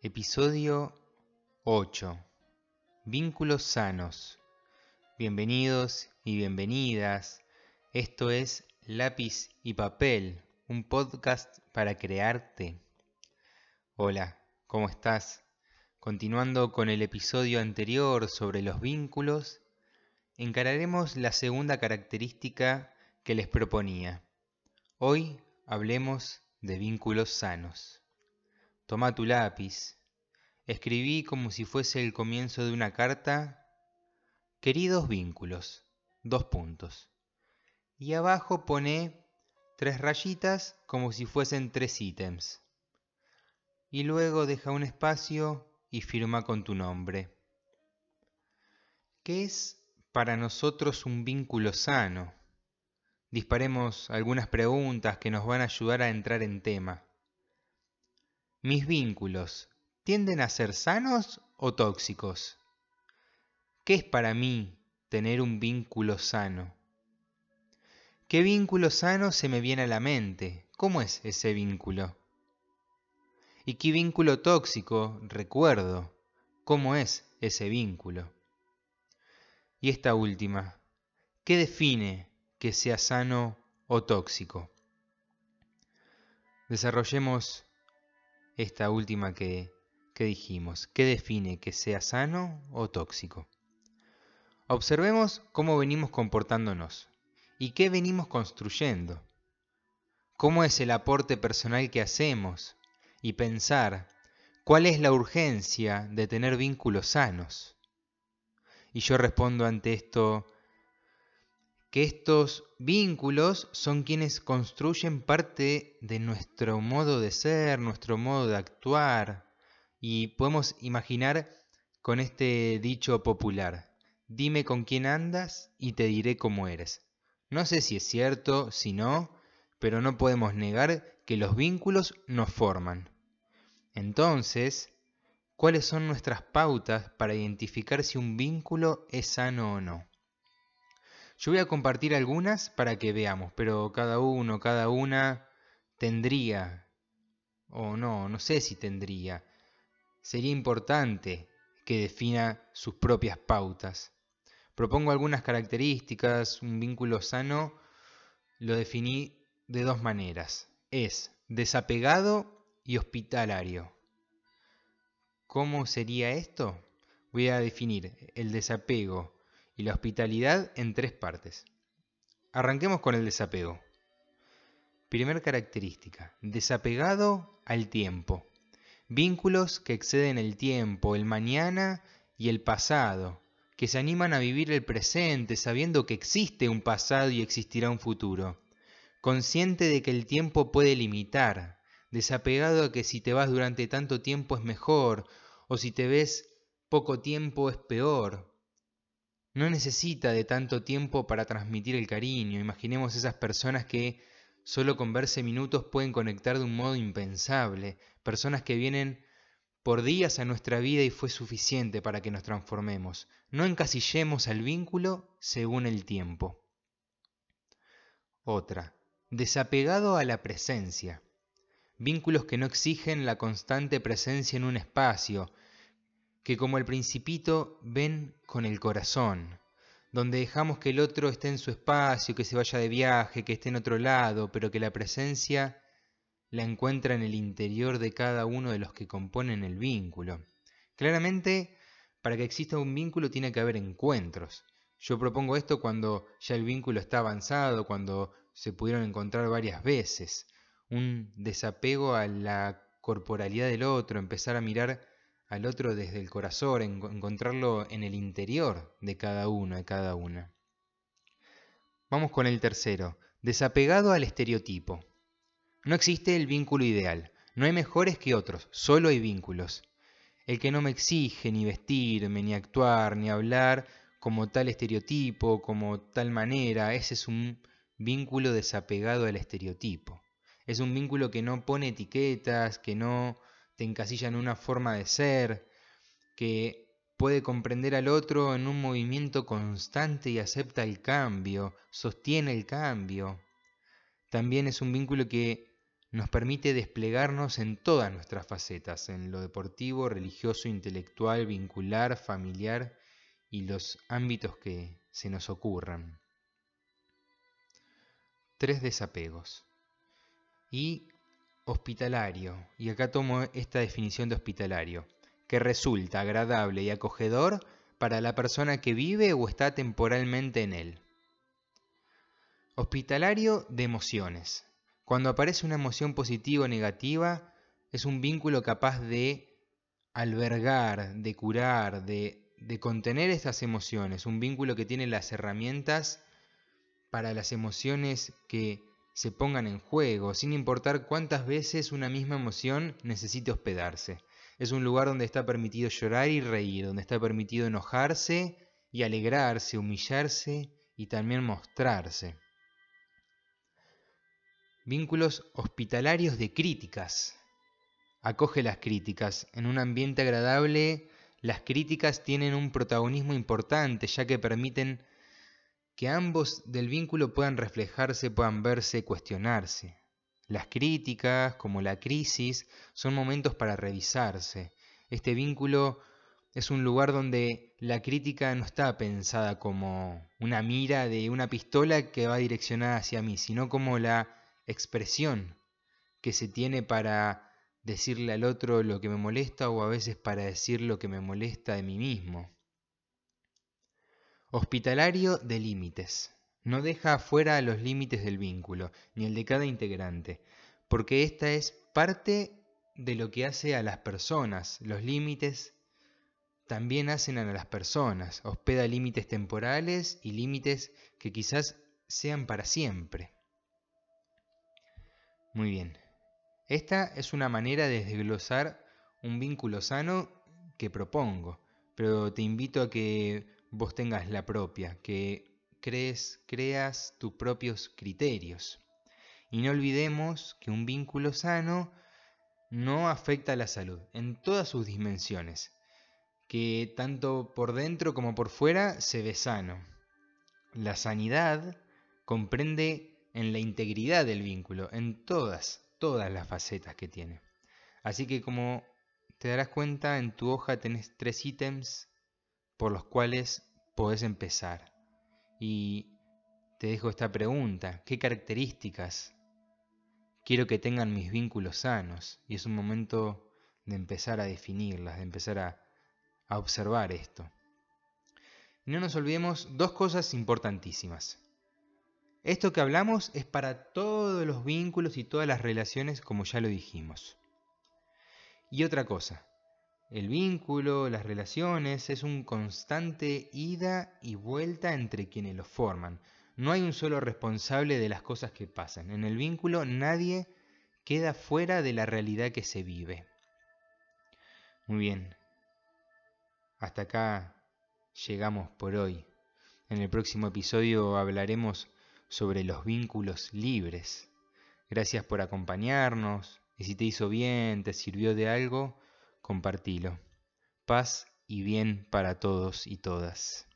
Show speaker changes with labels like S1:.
S1: Episodio 8. Vínculos sanos. Bienvenidos y bienvenidas. Esto es Lápiz y Papel, un podcast para crearte. Hola, ¿cómo estás? Continuando con el episodio anterior sobre los vínculos, encararemos la segunda característica que les proponía. Hoy hablemos de vínculos sanos. Toma tu lápiz. Escribí como si fuese el comienzo de una carta. Queridos vínculos. Dos puntos. Y abajo pone tres rayitas como si fuesen tres ítems. Y luego deja un espacio y firma con tu nombre. ¿Qué es para nosotros un vínculo sano? Disparemos algunas preguntas que nos van a ayudar a entrar en tema. ¿Mis vínculos tienden a ser sanos o tóxicos? ¿Qué es para mí tener un vínculo sano? ¿Qué vínculo sano se me viene a la mente? ¿Cómo es ese vínculo? ¿Y qué vínculo tóxico recuerdo? ¿Cómo es ese vínculo? Y esta última, ¿qué define que sea sano o tóxico? Desarrollemos esta última que, dijimos. ¿Qué define que sea sano o tóxico? Observemos cómo venimos comportándonos y qué venimos construyendo. ¿Cómo es el aporte personal que hacemos? Y pensar cuál es la urgencia de tener vínculos sanos. Y yo respondo ante esto que estos vínculos son quienes construyen parte de nuestro modo de ser, nuestro modo de actuar. Y podemos imaginar con este dicho popular, dime con quién andas y te diré cómo eres. No sé si es cierto, si no, pero no podemos negar que los vínculos nos forman. Entonces, ¿cuáles son nuestras pautas para identificar si un vínculo es sano o no? Yo voy a compartir algunas para que veamos, pero cada uno, cada una tendría, o no, no sé si tendría, sería importante que defina sus propias pautas. Propongo algunas características, un vínculo sano lo definí de dos maneras. Es desapegado y hospitalario. ¿Cómo sería esto? Voy a definir el desapego y la hospitalidad en tres partes. Arranquemos con el desapego. Primera característica, desapegado al tiempo. Vínculos que exceden el tiempo, el mañana y el pasado, que se animan a vivir el presente sabiendo que existe un pasado y existirá un futuro. Consciente de que el tiempo puede limitar, desapegado a que si te vas durante tanto tiempo es mejor, o si te ves poco tiempo es peor, no necesita de tanto tiempo para transmitir el cariño. Imaginemos esas personas que solo con verse minutos pueden conectar de un modo impensable. Personas que vienen por días a nuestra vida y fue suficiente para que nos transformemos. No encasillemos al vínculo según el tiempo. Otra, desapegado a la presencia. Vínculos que no exigen la constante presencia en un espacio, que como el principito ven con el corazón, donde dejamos que el otro esté en su espacio, que se vaya de viaje, que esté en otro lado, pero que la presencia la encuentra en el interior de cada uno de los que componen el vínculo. Claramente, para que exista un vínculo tiene que haber encuentros. Yo propongo esto cuando ya el vínculo está avanzado, cuando se pudieron encontrar varias veces. Un desapego a la corporalidad del otro, empezar a mirar al otro desde el corazón, encontrarlo en el interior de cada uno, de cada una. Vamos con el tercero, desapegado al estereotipo. No existe el vínculo ideal, no hay mejores que otros, solo hay vínculos. El que no me exige ni vestirme, ni actuar, ni hablar como tal estereotipo, como tal manera, ese es un vínculo desapegado al estereotipo. Es un vínculo que no pone etiquetas, que no te encasilla en una forma de ser, que puede comprender al otro en un movimiento constante y acepta el cambio, sostiene el cambio. También es un vínculo que nos permite desplegarnos en todas nuestras facetas, en lo deportivo, religioso, intelectual, vincular, familiar y los ámbitos que se nos ocurran. Tres desapegos. Y hospitalario, y acá tomo esta definición de hospitalario, que resulta agradable y acogedor para la persona que vive o está temporalmente en él. Hospitalario de emociones. Cuando aparece una emoción positiva o negativa, es un vínculo capaz de albergar, de curar, de, de contener estas emociones, un vínculo que tiene las herramientas para las emociones que se pongan en juego, sin importar cuántas veces una misma emoción necesite hospedarse. Es un lugar donde está permitido llorar y reír, donde está permitido enojarse y alegrarse, humillarse y también mostrarse. Vínculos hospitalarios de críticas. Acoge las críticas. En un ambiente agradable, las críticas tienen un protagonismo importante, ya que permiten que ambos del vínculo puedan reflejarse, puedan verse, cuestionarse. Las críticas, como la crisis, son momentos para revisarse. Este vínculo es un lugar donde la crítica no está pensada como una mira de una pistola que va direccionada hacia mí, sino como la expresión que se tiene para decirle al otro lo que me molesta o a veces para decir lo que me molesta de mí mismo. Hospitalario de límites. No deja afuera los límites del vínculo, ni el de cada integrante, porque esta es parte de lo que hace a las personas. Los límites también hacen a las personas. Hospeda límites temporales y límites que quizás sean para siempre. Muy bien. Esta es una manera de desglosar un vínculo sano que propongo, pero te invito a que vos tengas la propia, que crees, creas tus propios criterios. Y no olvidemos que un vínculo sano no afecta a la salud en todas sus dimensiones, que tanto por dentro como por fuera se ve sano. La sanidad comprende en la integridad del vínculo, en todas, todas las facetas que tiene. Así que como te darás cuenta, en tu hoja tenés tres ítems por los cuales podés empezar. Y te dejo esta pregunta, ¿qué características quiero que tengan mis vínculos sanos? Y es un momento de empezar a definirlas, de empezar a, observar esto. No nos olvidemos dos cosas importantísimas. Esto que hablamos es para todos los vínculos y todas las relaciones, como ya lo dijimos. Y otra cosa, el vínculo, las relaciones, es un constante ida y vuelta entre quienes lo forman. No hay un solo responsable de las cosas que pasan. En el vínculo nadie queda fuera de la realidad que se vive. Muy bien. Hasta acá llegamos por hoy. En el próximo episodio hablaremos sobre los vínculos libres. Gracias por acompañarnos y si te hizo bien, te sirvió de algo, compartilo. Paz y bien para todos y todas.